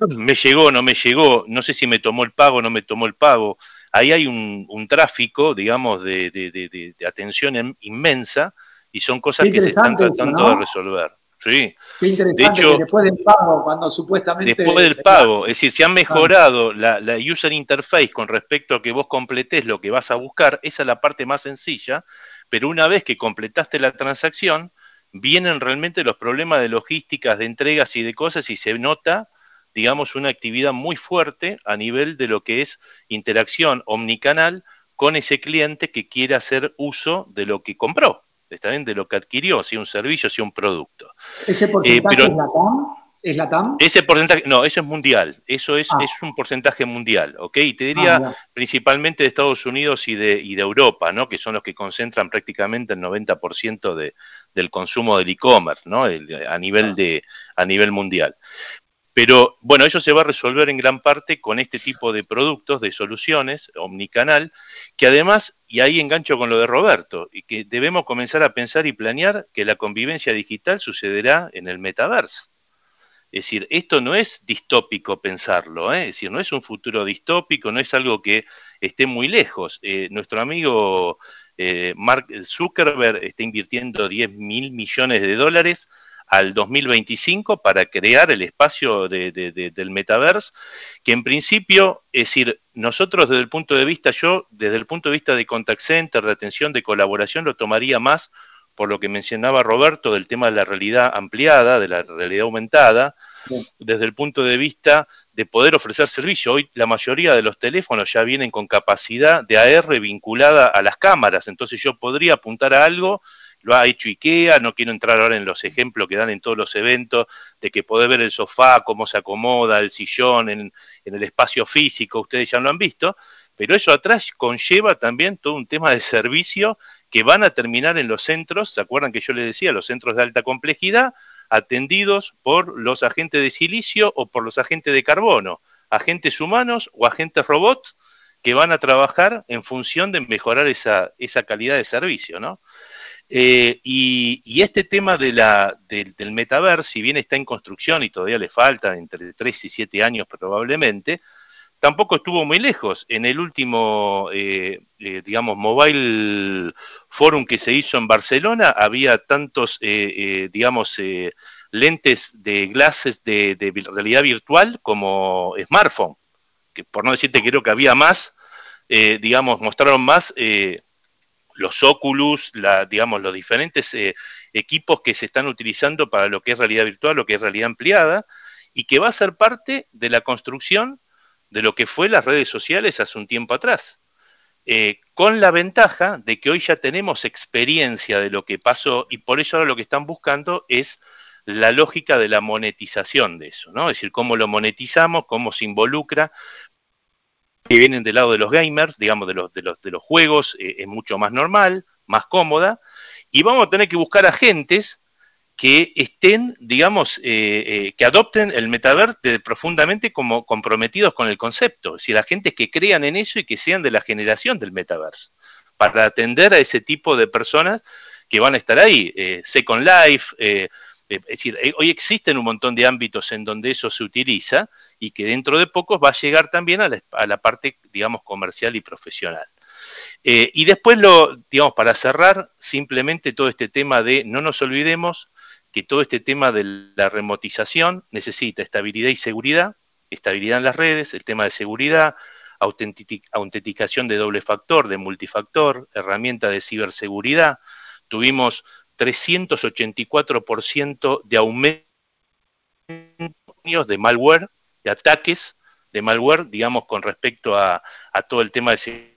Me llegó, no me llegó, no sé si me tomó el pago, no me tomó el pago. Ahí hay un, tráfico, digamos, de, atención inmensa y son cosas que se están tratando de resolver. Sí. Qué interesante de hecho, después del pago, cuando supuestamente. Después del pago, es decir, se ha mejorado la, la, user interface con respecto a que vos completes lo que vas a buscar, esa es la parte más sencilla, pero una vez que completaste la transacción, vienen realmente los problemas de logísticas, de entregas y de cosas y se nota, digamos, una actividad muy fuerte a nivel de lo que es interacción omnicanal con ese cliente que quiere hacer uso de lo que compró, ¿está bien? De lo que adquirió, si un servicio, si un producto. ¿Ese porcentaje eh, es la ¿Es la TAM? Ese porcentaje, no, eso es mundial, eso es, ah. es un porcentaje mundial, ¿ok? Y te diría ah, principalmente de Estados Unidos y de, y de Europa, ¿no? Que son los que concentran prácticamente el 90% de, del consumo del e-commerce, ¿no? a, nivel ah. de, a nivel mundial. Pero bueno, eso se va a resolver en gran parte con este tipo de productos, de soluciones, omnicanal, que además, y ahí engancho con lo de Roberto, y que debemos comenzar a pensar y planear que la convivencia digital sucederá en el metaverso. Es decir, esto no es distópico pensarlo, ¿eh? es decir, no es un futuro distópico, no es algo que esté muy lejos. Eh, nuestro amigo eh, Mark Zuckerberg está invirtiendo 10 mil millones de dólares al 2025 para crear el espacio del metaverse, que en principio, es decir, nosotros desde el punto de vista, yo desde el punto de vista de contact center, de atención, de colaboración, lo tomaría más por lo que mencionaba Roberto del tema de la realidad ampliada, de la realidad aumentada, desde el punto de vista de poder ofrecer servicio. Hoy la mayoría de los teléfonos ya vienen con capacidad de AR vinculada a las cámaras, entonces yo podría apuntar a algo, lo ha hecho IKEA, no quiero entrar ahora en los ejemplos que dan en todos los eventos, de que poder ver el sofá, cómo se acomoda, el sillón en, en el espacio físico, ustedes ya lo han visto, pero eso atrás conlleva también todo un tema de servicio que van a terminar en los centros, ¿se acuerdan que yo les decía, los centros de alta complejidad, atendidos por los agentes de silicio o por los agentes de carbono, agentes humanos o agentes robots que van a trabajar en función de mejorar esa, calidad de servicio, ¿no? Eh, y, este tema del metaverso, si bien está en construcción y todavía le falta entre 3 y 7 años probablemente, tampoco estuvo muy lejos. En el último, eh, eh, digamos, Mobile Forum que se hizo en Barcelona, había tantos, eh, digamos, lentes de glasses de, realidad virtual como smartphone, que por no decirte creo que había más, digamos, mostraron más los Oculus, digamos, los diferentes equipos que se están utilizando para lo que es realidad virtual, lo que es realidad ampliada, y que va a ser parte de la construcción de lo que fue las redes sociales hace un tiempo atrás. Eh, con la ventaja de que hoy ya tenemos experiencia de lo que pasó y por eso ahora lo que están buscando es la lógica de la monetización de eso, ¿no? Es decir, cómo lo monetizamos, cómo se involucra, que vienen del lado de los gamers, digamos, de los, de los, de los juegos, eh, es mucho más normal, más cómoda, y vamos a tener que buscar agentes que estén, digamos, eh, eh, que adopten el metaverso profundamente como comprometidos con el concepto. Si la gente que crean en eso y que sean de la generación del metaverso, para atender a ese tipo de personas que van a estar ahí. Eh, Second Life, es decir, hoy existen un montón de ámbitos en donde eso se utiliza y que dentro de pocos va a llegar también a la, parte, digamos, comercial y profesional. y después, lo, digamos, para cerrar, simplemente todo este tema de no nos olvidemos que todo este tema de la remotización necesita estabilidad y seguridad, estabilidad en las redes, el tema de seguridad, autenticación de doble factor, de multifactor, herramienta de ciberseguridad. Tuvimos 384% de aumento de malware, de ataques de malware, digamos, con respecto a, a todo el tema de seguridad.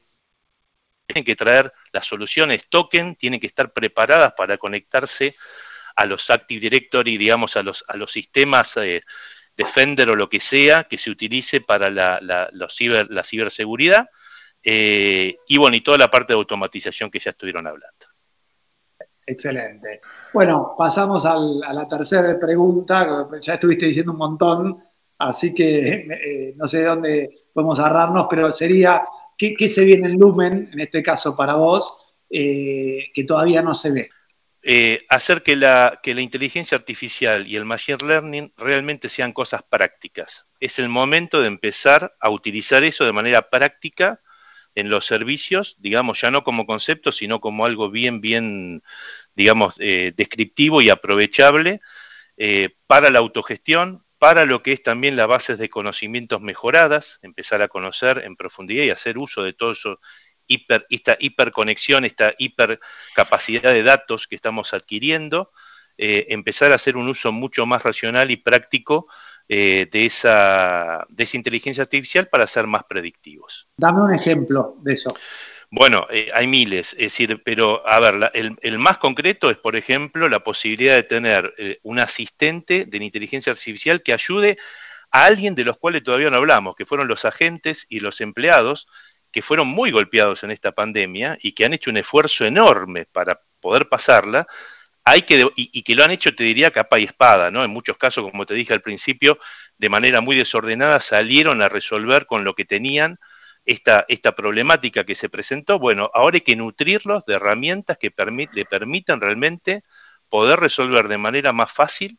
Tienen que traer las soluciones token, tienen que estar preparadas para conectarse a los Active Directory, digamos, a los, a los sistemas eh, Defender o lo que sea que se utilice para la, la, ciber, la ciberseguridad. Eh, y bueno, y toda la parte de automatización que ya estuvieron hablando. Excelente. Bueno, pasamos a la tercera pregunta. Ya estuviste diciendo un montón, así que eh, no sé de dónde podemos agarrarnos, pero sería, ¿qué, se viene en Lumen, en este caso para vos, que todavía no se ve? Eh, hacer que la, inteligencia artificial y el machine learning realmente sean cosas prácticas. Es el momento de empezar a utilizar eso de manera práctica en los servicios, digamos, ya no como concepto, sino como algo bien, bien, digamos, eh, descriptivo y aprovechable eh, para la autogestión, para lo que es también las bases de conocimientos mejoradas, empezar a conocer en profundidad y hacer uso de todo eso esta hiperconexión, esta hipercapacidad de datos que estamos adquiriendo, eh, empezar a hacer un uso mucho más racional y práctico eh, de, esa, de esa inteligencia artificial para ser más predictivos. Dame un ejemplo de eso. Bueno, eh, hay miles, es decir, pero a ver, el, más concreto es, por ejemplo, la posibilidad de tener un asistente de la inteligencia artificial que ayude a alguien de los cuales todavía no hablamos, que fueron los agentes y los empleados que fueron muy golpeados en esta pandemia y que han hecho un esfuerzo enorme para poder pasarla, hay que, y, que lo han hecho, te diría, capa y espada, ¿no? En muchos casos, como te dije al principio, de manera muy desordenada salieron a resolver con lo que tenían esta, esta problemática que se presentó. Bueno, ahora hay que nutrirlos de herramientas que le permitan realmente poder resolver de manera más fácil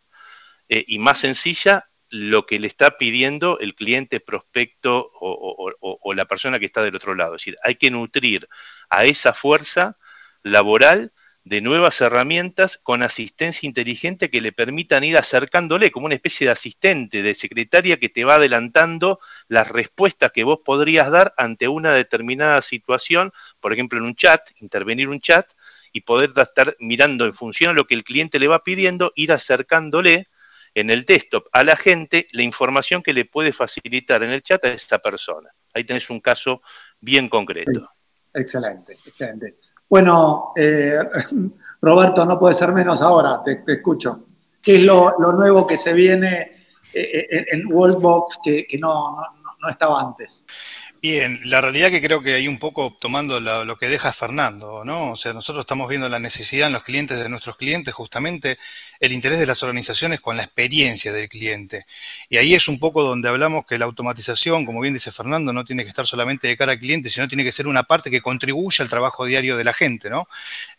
eh, y más sencilla lo que le está pidiendo el cliente prospecto o, la persona que está del otro lado. Es decir, hay que nutrir a esa fuerza laboral de nuevas herramientas con asistencia inteligente que le permitan ir acercándole como una especie de asistente, de secretaria que te va adelantando las respuestas que vos podrías dar ante una determinada situación, por ejemplo en un chat, intervenir un chat y poder estar mirando en función a lo que el cliente le va pidiendo, ir acercándole en el desktop a la gente la información que le puede facilitar en el chat a esta persona. Ahí tenés un caso bien concreto. Excelente, excelente. Bueno, eh, Roberto, no puede ser menos ahora, te, escucho. ¿Qué es lo, nuevo que se viene eh, eh, en Wallbox que, no, no estaba antes? Bien, la realidad que creo que hay un poco tomando lo, que deja Fernando, ¿no? O sea, nosotros estamos viendo la necesidad en los clientes de nuestros clientes, justamente el interés de las organizaciones con la experiencia del cliente. Y ahí es un poco donde hablamos que la automatización, como bien dice Fernando, no tiene que estar solamente de cara al cliente, sino tiene que ser una parte que contribuya al trabajo diario de la gente, ¿no?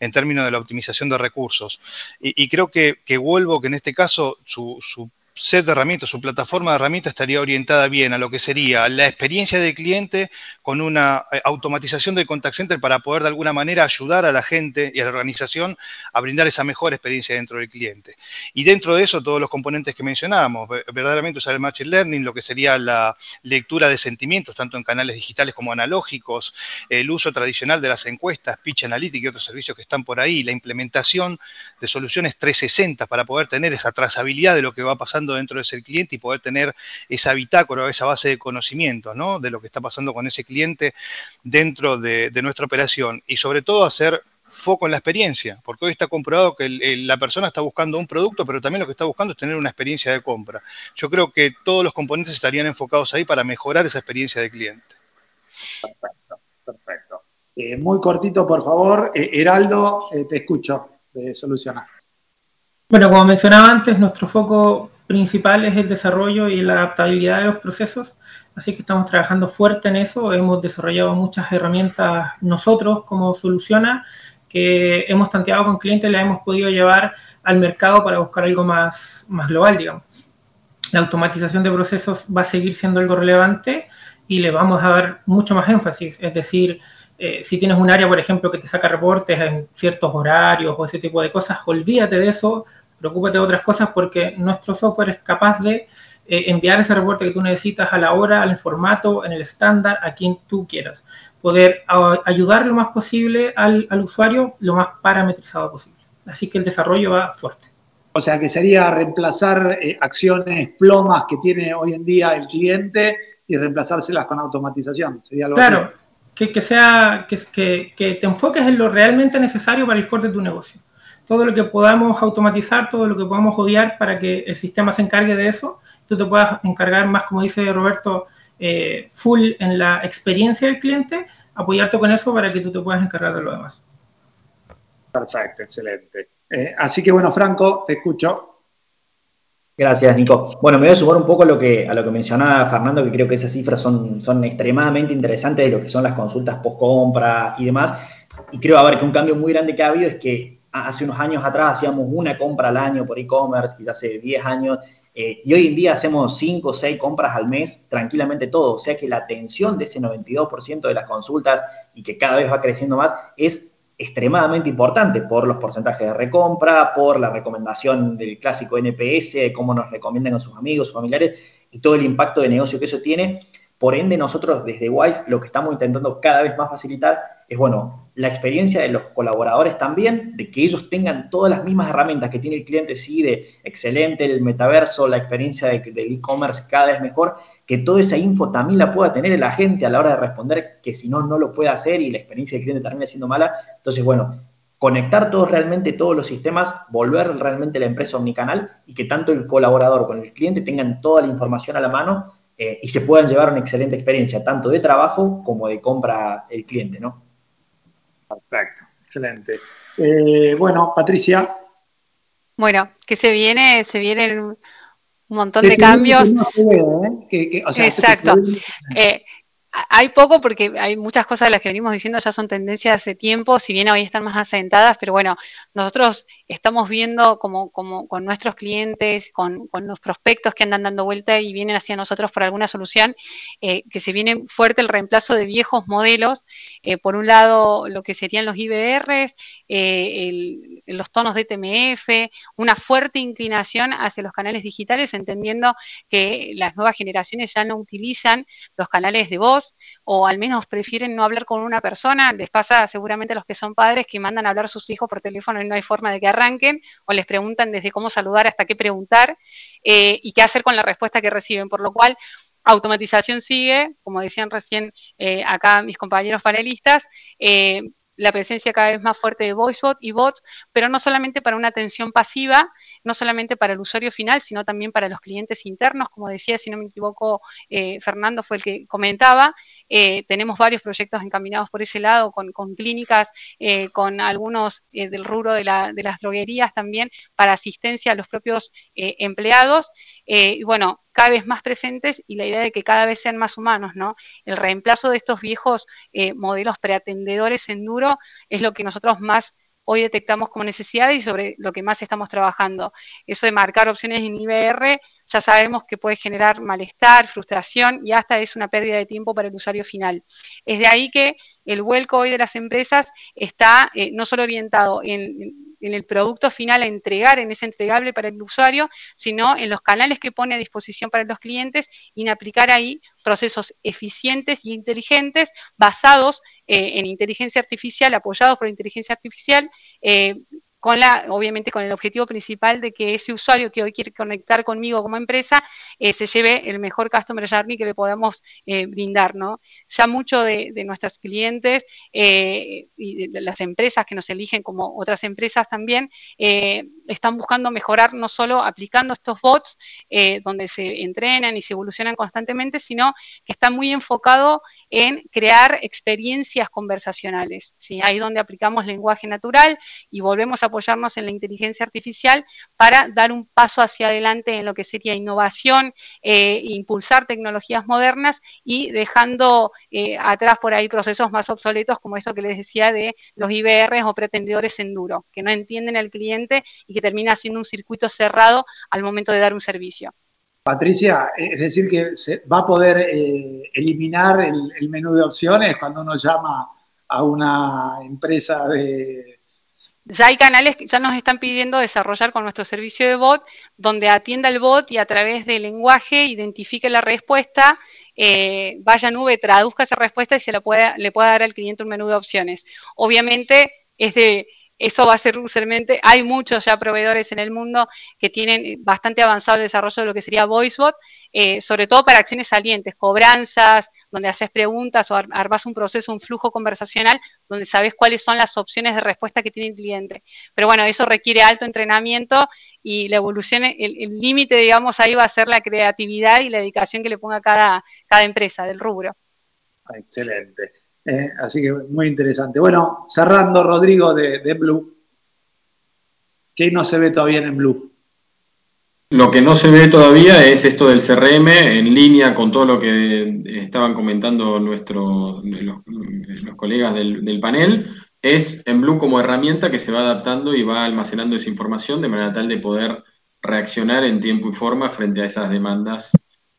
En términos de la optimización de recursos. Y, creo que, que Vuelvo, que en este caso su, su set de herramientas, su plataforma de herramientas estaría orientada bien a lo que sería la experiencia del cliente con una eh, automatización del contact center para poder de alguna manera ayudar a la gente y a la organización a brindar esa mejor experiencia dentro del cliente. Y dentro de eso, todos los componentes que mencionábamos, verdaderamente usar el Machine Learning, lo que sería la lectura de sentimientos, tanto en canales digitales como analógicos, el uso tradicional de las encuestas, Pitch Analytics y otros servicios que están por ahí, la implementación de soluciones 360 para poder tener esa trazabilidad de lo que va pasando dentro de ese cliente y poder tener esa bitácora, esa base de conocimiento, ¿no? De lo que está pasando con ese cliente dentro de, nuestra operación y sobre todo hacer foco en la experiencia, porque hoy está comprobado que la persona está buscando un producto, pero también lo que está buscando es tener una experiencia de compra. Yo creo que todos los componentes estarían enfocados ahí para mejorar esa experiencia de cliente. Perfecto, perfecto. Eh, muy cortito, por favor. Eh, Heraldo, eh, te escucho de Solucionar. Bueno, como mencionaba antes, nuestro foco principal es el desarrollo y la adaptabilidad de los procesos, así que estamos trabajando fuerte en eso. Hemos desarrollado muchas herramientas nosotros como Soluciona, que hemos tanteado con clientes y las hemos podido llevar al mercado para buscar algo más, más global, digamos. La automatización de procesos va a seguir siendo algo relevante y le vamos a dar mucho más énfasis, es decir, eh, si tienes un área, por ejemplo, que te saca reportes en ciertos horarios o ese tipo de cosas, olvídate de eso, preocúpate de otras cosas porque nuestro software es capaz de eh, enviar ese reporte que tú necesitas a la hora, al formato, en el estándar, a quien tú quieras. Poder ayudar lo más posible al, usuario lo más parametrizado posible. Así que el desarrollo va fuerte. O sea que sería reemplazar eh, acciones plomas que tiene hoy en día el cliente y reemplazárselas con automatización. Sería claro, que, que, sea, que, que, que te enfoques en lo realmente necesario para el core de tu negocio todo lo que podamos automatizar, todo lo que podamos odiar para que el sistema se encargue de eso, tú te puedas encargar más, como dice Roberto, eh, full en la experiencia del cliente, apoyarte con eso para que tú te puedas encargar de lo demás. Perfecto, excelente. Eh, así que bueno, Franco, te escucho. Gracias, Nico. Bueno, me voy a sumar un poco a lo que, a lo que mencionaba Fernando, que creo que esas cifras son, son extremadamente interesantes de lo que son las consultas post-compra y demás. Y creo, a ver, que un cambio muy grande que ha habido es que hace unos años atrás hacíamos una compra al año por e-commerce, quizás hace 10 años, eh, y hoy en día hacemos 5 o 6 compras al mes tranquilamente todo. O sea que la atención de ese 92% de las consultas y que cada vez va creciendo más es extremadamente importante por los porcentajes de recompra, por la recomendación del clásico NPS, cómo nos recomiendan a sus amigos, sus familiares y todo el impacto de negocio que eso tiene. Por ende, nosotros desde Wise lo que estamos intentando cada vez más facilitar es, bueno, la experiencia de los colaboradores también, de que ellos tengan todas las mismas herramientas que tiene el cliente, sí, de excelente el metaverso, la experiencia del e-commerce cada vez mejor, que toda esa info también la pueda tener la gente a la hora de responder, que si no, no lo puede hacer y la experiencia del cliente termina siendo mala. Entonces, bueno, conectar todos realmente todos los sistemas, volver realmente la empresa omnicanal y que tanto el colaborador con el cliente tengan toda la información a la mano eh, y se puedan llevar una excelente experiencia, tanto de trabajo como de compra el cliente, ¿no? Perfecto, excelente. Eh, bueno, Patricia. Bueno, que se viene, se viene un montón de cambios. Exacto. Hay poco porque hay muchas cosas de las que venimos diciendo ya son tendencias hace tiempo, si bien hoy están más asentadas, pero bueno, nosotros estamos viendo como, con nuestros clientes, con, los prospectos que andan dando vuelta y vienen hacia nosotros por alguna solución, eh, que se viene fuerte el reemplazo de viejos modelos. Eh, por un lado, lo que serían los IBRs, eh, los tonos de TMF, una fuerte inclinación hacia los canales digitales, entendiendo que las nuevas generaciones ya no utilizan los canales de voz o al menos prefieren no hablar con una persona. Les pasa seguramente a los que son padres que mandan a hablar a sus hijos por teléfono y no hay forma de que arranquen, o les preguntan desde cómo saludar hasta qué preguntar eh, y qué hacer con la respuesta que reciben. Por lo cual, automatización sigue, como decían recién eh, acá mis compañeros panelistas, eh, la presencia cada vez más fuerte de VoiceBot y bots, pero no solamente para una atención pasiva, no solamente para el usuario final, sino también para los clientes internos, como decía, si no me equivoco, Fernando fue el que comentaba, eh, tenemos varios proyectos encaminados por ese lado, con, clínicas, eh, con algunos eh, del rubro de, las droguerías también, para asistencia a los propios empleados. y bueno, cada vez más presentes y la idea de que cada vez sean más humanos, ¿no? El reemplazo de estos viejos modelos preatendedores en duro es lo que nosotros más hoy detectamos como necesidad y sobre lo que más estamos trabajando. Eso de marcar opciones en IBR ya sabemos que puede generar malestar, frustración y hasta es una pérdida de tiempo para el usuario final. Es de ahí que el vuelco hoy de las empresas está eh, no solo orientado en, el producto final a entregar, en ese entregable para el usuario, sino en los canales que pone a disposición para los clientes y en aplicar ahí procesos eficientes y inteligentes basados en inteligencia artificial, apoyados por inteligencia artificial, eh, con la, obviamente con el objetivo principal de que ese usuario que hoy quiere conectar conmigo como empresa eh, se lleve el mejor customer journey que le podamos eh, brindar, ¿no? Ya muchos de, nuestros clientes eh, y las empresas que nos eligen como otras empresas también están buscando mejorar no solo aplicando estos bots donde se entrenan y se evolucionan constantemente, sino que está muy enfocado en crear experiencias conversacionales, ¿sí? Ahí donde aplicamos lenguaje natural y volvemos a apoyarnos en la inteligencia artificial para dar un paso hacia adelante en lo que sería innovación, eh, impulsar tecnologías modernas y dejando eh, atrás por ahí procesos más obsoletos como esto que les decía de los IBRs o pretendedores en duro, que no entienden al cliente y que termina siendo un circuito cerrado al momento de dar un servicio. Patricia, es decir, que se va a poder eh, eliminar el menú de opciones cuando uno llama a una empresa de, ya hay canales que ya nos están pidiendo desarrollar con nuestro servicio de bot, donde atienda el bot y a través del lenguaje identifique la respuesta, eh, vaya nube, traduzca esa respuesta y se la pueda, le pueda dar al cliente un menú de opciones. Obviamente, eso va a ser usualmente, hay muchos ya proveedores en el mundo que tienen bastante avanzado el desarrollo de lo que sería VoiceBot, eh, sobre todo para acciones salientes, cobranzas, donde haces preguntas o armas un proceso, un flujo conversacional, donde sabes cuáles son las opciones de respuesta que tiene el cliente. Pero bueno, eso requiere alto entrenamiento y la evolución, el límite, digamos, ahí va a ser la creatividad y la dedicación que le ponga cada, cada empresa del rubro. Excelente. Eh, así que muy interesante. Bueno, cerrando, Rodrigo, de, de Blue. ¿Qué no se ve todavía en Blue? Lo que no se ve todavía es esto del CRM en línea con todo lo que estaban comentando nuestros, los, colegas del, panel. es en Blue como herramienta que se va adaptando y va almacenando esa información de manera tal de poder reaccionar en tiempo y forma frente a esas demandas.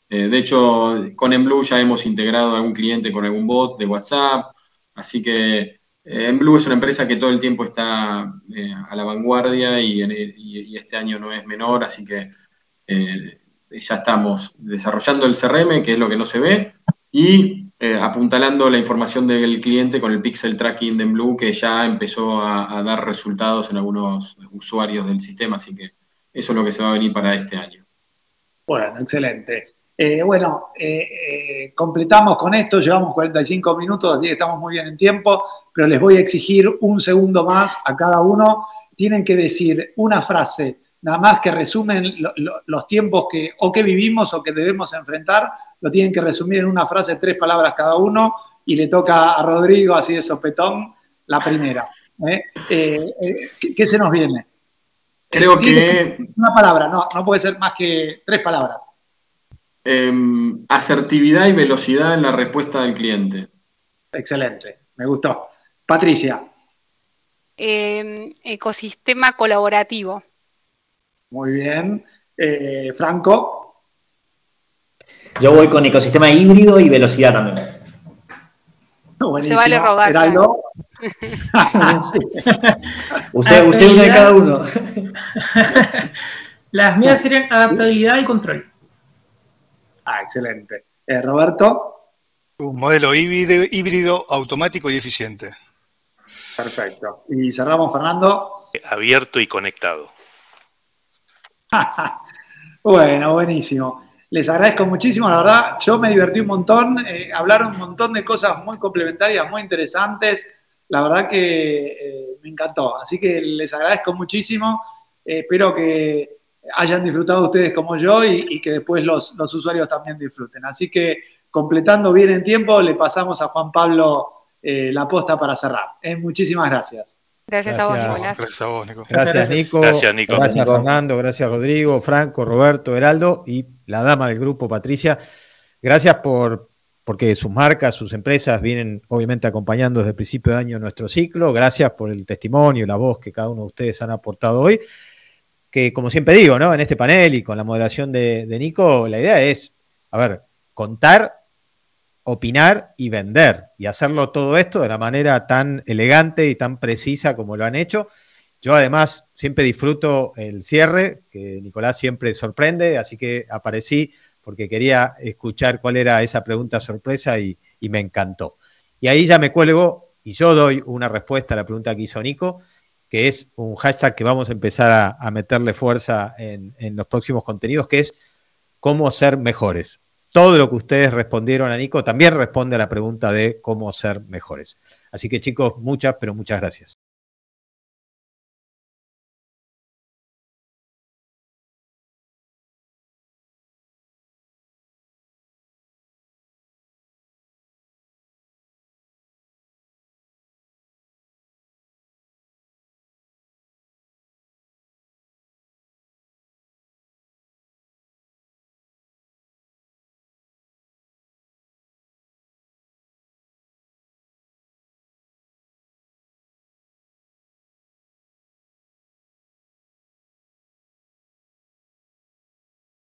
Eh, de hecho, con Enblue ya hemos integrado a algún cliente con algún bot de WhatsApp, así que eh, Enblue es una empresa que todo el tiempo está eh, a la vanguardia y, este año no es menor, así que ya estamos desarrollando el CRM, que es lo que no se ve, y apuntalando la información del cliente con el pixel tracking de Enblue, que ya empezó a dar resultados en algunos usuarios del sistema, así que eso es lo que se va a venir para este año. Bueno, excelente. Eh, bueno, eh, eh, completamos con esto, llevamos 45 minutos, así que estamos muy bien en tiempo, pero les voy a exigir un segundo más a cada uno. Tienen que decir una frase, nada más que resumen los tiempos que o que vivimos o que debemos enfrentar, lo tienen que resumir en una frase, tres palabras cada uno, y le toca a Rodrigo, así de sopetón, la primera. ¿Qué se nos viene? Creo que... Una palabra, no, no puede ser más que tres palabras. Em, asertividad y velocidad en la respuesta del cliente. Excelente, me gustó. Patricia. Em, ecosistema colaborativo. Muy bien. Eh, Franco. Yo voy con ecosistema híbrido y velocidad también. Se vale robar. Heraldo. usé, uno de cada uno. Las mías serían adaptabilidad y control. Ah, excelente. Eh, Roberto. Un modelo híbrido, híbrido, automático y eficiente. Perfecto. Y cerramos, Fernando. Abierto y conectado. bueno, buenísimo. Les agradezco muchísimo, la verdad, yo me divertí un montón, eh, hablaron un montón de cosas muy complementarias, muy interesantes, la verdad que eh, me encantó, así que les agradezco muchísimo, eh, espero que hayan disfrutado ustedes como yo y, que después los, usuarios también disfruten. Así que completando bien en tiempo, le pasamos a Juan Pablo la posta para cerrar. muchísimas gracias. Gracias, a vos, Nicolás. Gracias a vos, Nico. Gracias, Nico. Gracias, Nico. Gracias, Fernando. Gracias, Rodrigo, Franco, Roberto, Heraldo y la dama del grupo, Patricia. Gracias por porque sus marcas, sus empresas vienen obviamente acompañando desde el principio de año nuestro ciclo. Gracias por el testimonio, la voz que cada uno de ustedes han aportado hoy. Que como siempre digo, ¿no? En este panel y con la moderación de, de Nico, la idea es, a ver, contar opinar y vender y hacerlo todo esto de la manera tan elegante y tan precisa como lo han hecho. Yo además siempre disfruto el cierre, que Nicolás siempre sorprende, así que aparecí porque quería escuchar cuál era esa pregunta sorpresa y, me encantó. Y ahí ya me cuelgo y yo doy una respuesta a la pregunta que hizo Nico, que es un hashtag que vamos a empezar a, meterle fuerza en, en los próximos contenidos, que es cómo ser mejores todo lo que ustedes respondieron a Nico también responde a la pregunta de cómo ser mejores. Así que chicos, muchas, pero muchas gracias.